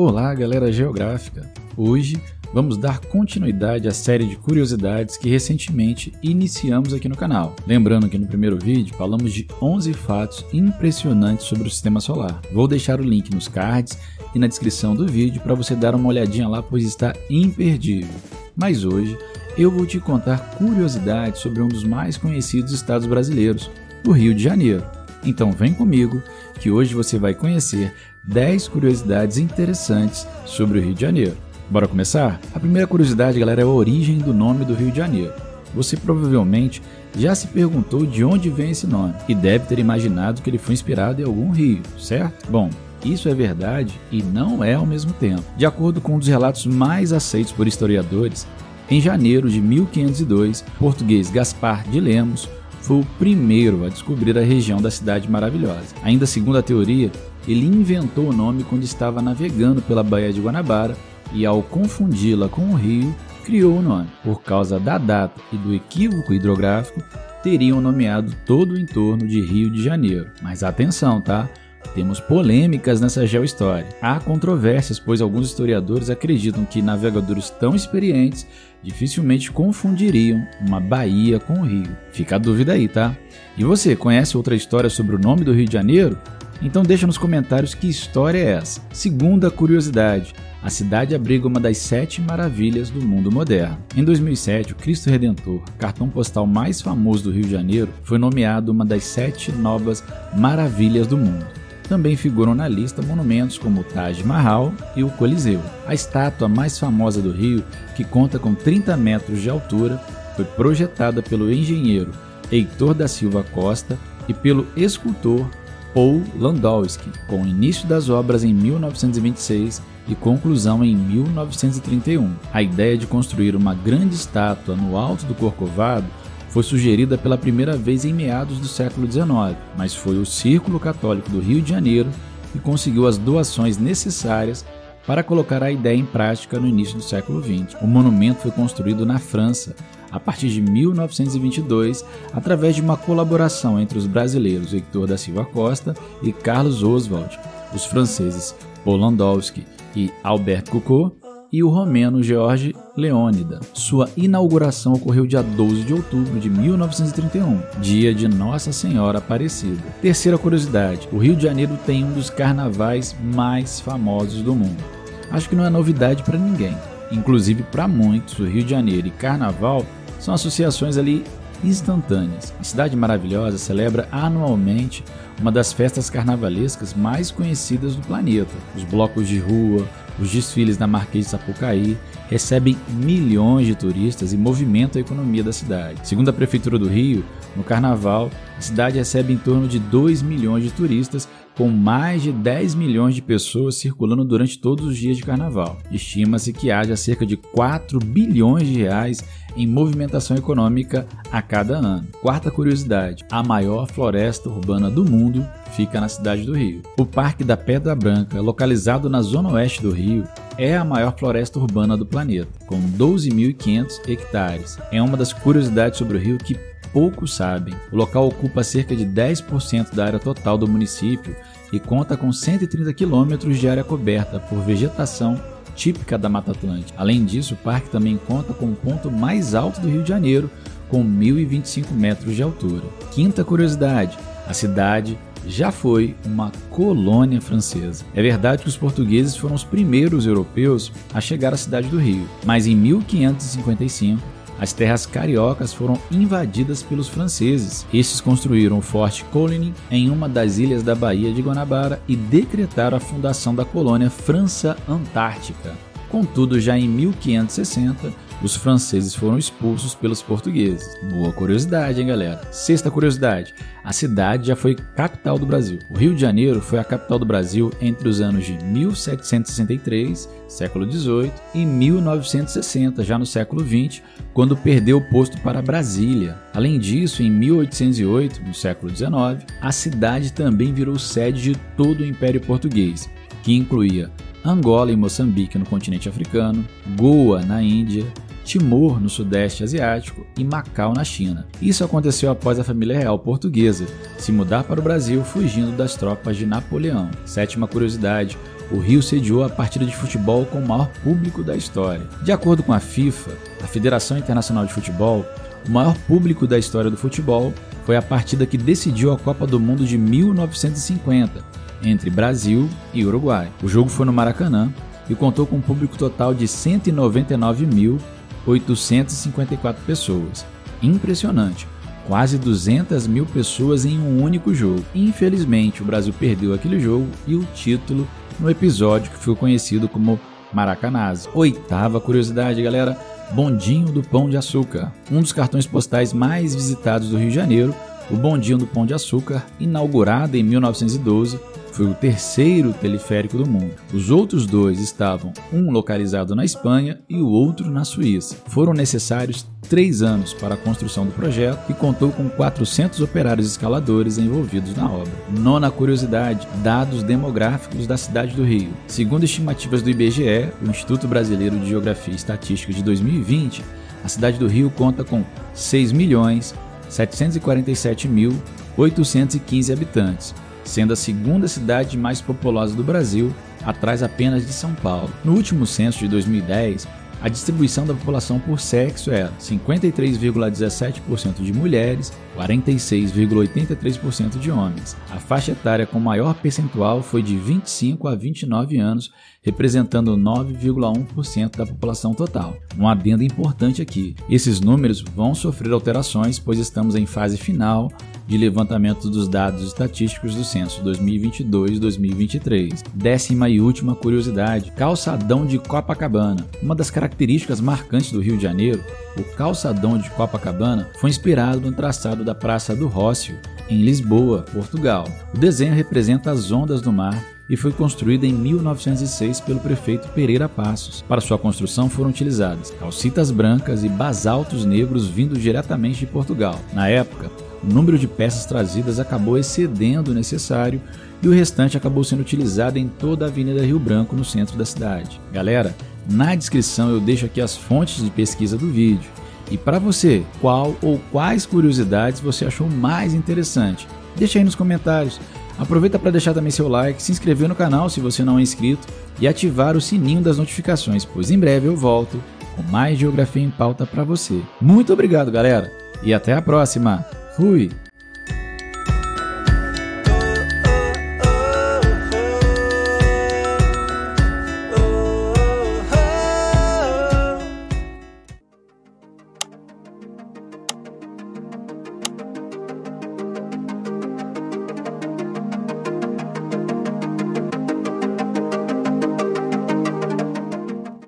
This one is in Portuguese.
Olá, galera geográfica! Hoje vamos dar continuidade à série de curiosidades que recentemente iniciamos aqui no canal. Lembrando que no primeiro vídeo falamos de 11 fatos impressionantes sobre o sistema solar. Vou deixar o link nos cards e na descrição do vídeo para você dar uma olhadinha lá, pois está imperdível. Mas hoje eu vou te contar curiosidades sobre um dos mais conhecidos estados brasileiros, o Rio de Janeiro. Então vem comigo que hoje você vai conhecer 10 curiosidades interessantes sobre o Rio de Janeiro. Bora começar? A primeira curiosidade, galera, é a origem do nome do Rio de Janeiro. Você provavelmente já se perguntou de onde vem esse nome e deve ter imaginado que ele foi inspirado em algum rio, certo? Bom, isso é verdade e não é ao mesmo tempo. De acordo com um dos relatos mais aceitos por historiadores, em janeiro de 1502, o português Gaspar de Lemos foi o primeiro a descobrir a região da Cidade Maravilhosa. Ainda segundo a teoria, ele inventou o nome quando estava navegando pela Baía de Guanabara e, ao confundi-la com o rio, criou o nome. Por causa da data e do equívoco hidrográfico, teriam nomeado todo o entorno de Rio de Janeiro. Mas atenção, tá? Temos polêmicas nessa geohistória. Há controvérsias, pois alguns historiadores acreditam que navegadores tão experientes dificilmente confundiriam uma baía com o rio. Fica a dúvida aí, tá? E você, conhece outra história sobre o nome do Rio de Janeiro? Então deixa nos comentários que história é essa. Segunda curiosidade, a cidade abriga uma das sete maravilhas do mundo moderno. Em 2007, o Cristo Redentor, cartão postal mais famoso do Rio de Janeiro, foi nomeado uma das sete novas maravilhas do mundo. Também figuram na lista monumentos como o Taj Mahal e o Coliseu. A estátua mais famosa do Rio, que conta com 30 metros de altura, foi projetada pelo engenheiro Heitor da Silva Costa e pelo escultor Paul Landowski, com início das obras em 1926 e conclusão em 1931. A ideia de construir uma grande estátua no alto do Corcovado foi sugerida pela primeira vez em meados do século XIX, mas foi o Círculo Católico do Rio de Janeiro que conseguiu as doações necessárias para colocar a ideia em prática no início do século XX. O monumento foi construído na França a partir de 1922, através de uma colaboração entre os brasileiros Hector da Silva Costa e Carlos Oswald, os franceses Paul Landowski e Albert Coucou e o romeno George Leônida. Sua inauguração ocorreu dia 12 de outubro de 1931, dia de Nossa Senhora Aparecida. Terceira curiosidade: o Rio de Janeiro tem um dos carnavais mais famosos do mundo. Acho que não é novidade para ninguém. Inclusive, para muitos, o Rio de Janeiro e Carnaval são associações ali instantâneas. A Cidade Maravilhosa celebra anualmente uma das festas carnavalescas mais conhecidas do planeta. Os blocos de rua, os desfiles da Marquês de Sapucaí recebem milhões de turistas e movimentam a economia da cidade. Segundo a Prefeitura do Rio, no Carnaval, a cidade recebe em torno de 2 milhões de turistas, com mais de 10 milhões de pessoas circulando durante todos os dias de Carnaval. Estima-se que haja cerca de 4 bilhões de reais em movimentação econômica a cada ano. Quarta curiosidade: a maior floresta urbana do mundo fica na cidade do Rio. O Parque da Pedra Branca, localizado na zona oeste do Rio, é a maior floresta urbana do planeta, com 12.500 hectares. É uma das curiosidades sobre o Rio que poucos sabem. O local ocupa cerca de 10% da área total do município e conta com 130 quilômetros de área coberta por vegetação típica da Mata Atlântica. Além disso, o parque também conta com o ponto mais alto do Rio de Janeiro, com 1.025 metros de altura. Quinta curiosidade: a cidade já foi uma colônia francesa. É verdade que os portugueses foram os primeiros europeus a chegar à cidade do Rio, mas em 1555 as terras cariocas foram invadidas pelos franceses. Estes construíram o Forte Coligny em uma das ilhas da Baía de Guanabara e decretaram a fundação da colônia França Antártica. Contudo, já em 1560, os franceses foram expulsos pelos portugueses. Boa curiosidade, hein, galera? Sexta curiosidade: a cidade já foi capital do Brasil. O Rio de Janeiro foi a capital do Brasil entre os anos de 1763, século XVIII, e 1960, já no século XX, quando perdeu o posto para Brasília. Além disso, em 1808, no século XIX, a cidade também virou sede de todo o Império Português, que incluía Angola e Moçambique no continente africano, Goa na Índia, Timor, no Sudeste Asiático, e Macau, na China. Isso aconteceu após a família real portuguesa se mudar para o Brasil fugindo das tropas de Napoleão. Sétima curiosidade: o Rio sediou a partida de futebol com o maior público da história. De acordo com a FIFA, a Federação Internacional de Futebol, o maior público da história do futebol foi a partida que decidiu a Copa do Mundo de 1950, entre Brasil e Uruguai. O jogo foi no Maracanã e contou com um público total de 199.854 pessoas. Impressionante! Quase 200 mil pessoas em um único jogo. Infelizmente, o Brasil perdeu aquele jogo e o título no episódio que ficou conhecido como Maracanãs. Oitava curiosidade, galera: Bondinho do Pão de Açúcar. Um dos cartões postais mais visitados do Rio de Janeiro, o Bondinho do Pão de Açúcar, inaugurado em 1912, foi o terceiro teleférico do mundo. Os outros dois estavam, um localizado na Espanha e o outro na Suíça. Foram necessários três anos para a construção do projeto e contou com 400 operários escaladores envolvidos na obra. Nona curiosidade: dados demográficos da cidade do Rio. Segundo estimativas do IBGE, o Instituto Brasileiro de Geografia e Estatística de 2020, a cidade do Rio conta com 6 milhões 747.815 habitantes sendo a segunda cidade mais populosa do Brasil, atrás apenas de São Paulo. No último censo de 2010, a distribuição da população por sexo era 53,17% de mulheres, 46,83% de homens. A faixa etária com maior percentual foi de 25 a 29 anos, representando 9,1% da população total. Um adendo importante aqui: esses números vão sofrer alterações, pois estamos em fase final de levantamento dos dados estatísticos do censo 2022-2023. Décima e última curiosidade: calçadão de Copacabana. Uma das características marcantes do Rio de Janeiro, o calçadão de Copacabana foi inspirado no traçado da Praça do Rócio, em Lisboa, Portugal. O desenho representa as ondas do mar e foi construída em 1906 pelo prefeito Pereira Passos. Para sua construção foram utilizadas calcitas brancas e basaltos negros vindos diretamente de Portugal. Na época, o número de peças trazidas acabou excedendo o necessário e o restante acabou sendo utilizado em toda a Avenida Rio Branco, no centro da cidade. Galera, na descrição eu deixo aqui as fontes de pesquisa do vídeo. E para você, qual ou quais curiosidades você achou mais interessante? Deixa aí nos comentários. Aproveita para deixar também seu like, se inscrever no canal se você não é inscrito e ativar o sininho das notificações, pois em breve eu volto com mais Geografia em Pauta para você. Muito obrigado, galera, e até a próxima! Fui!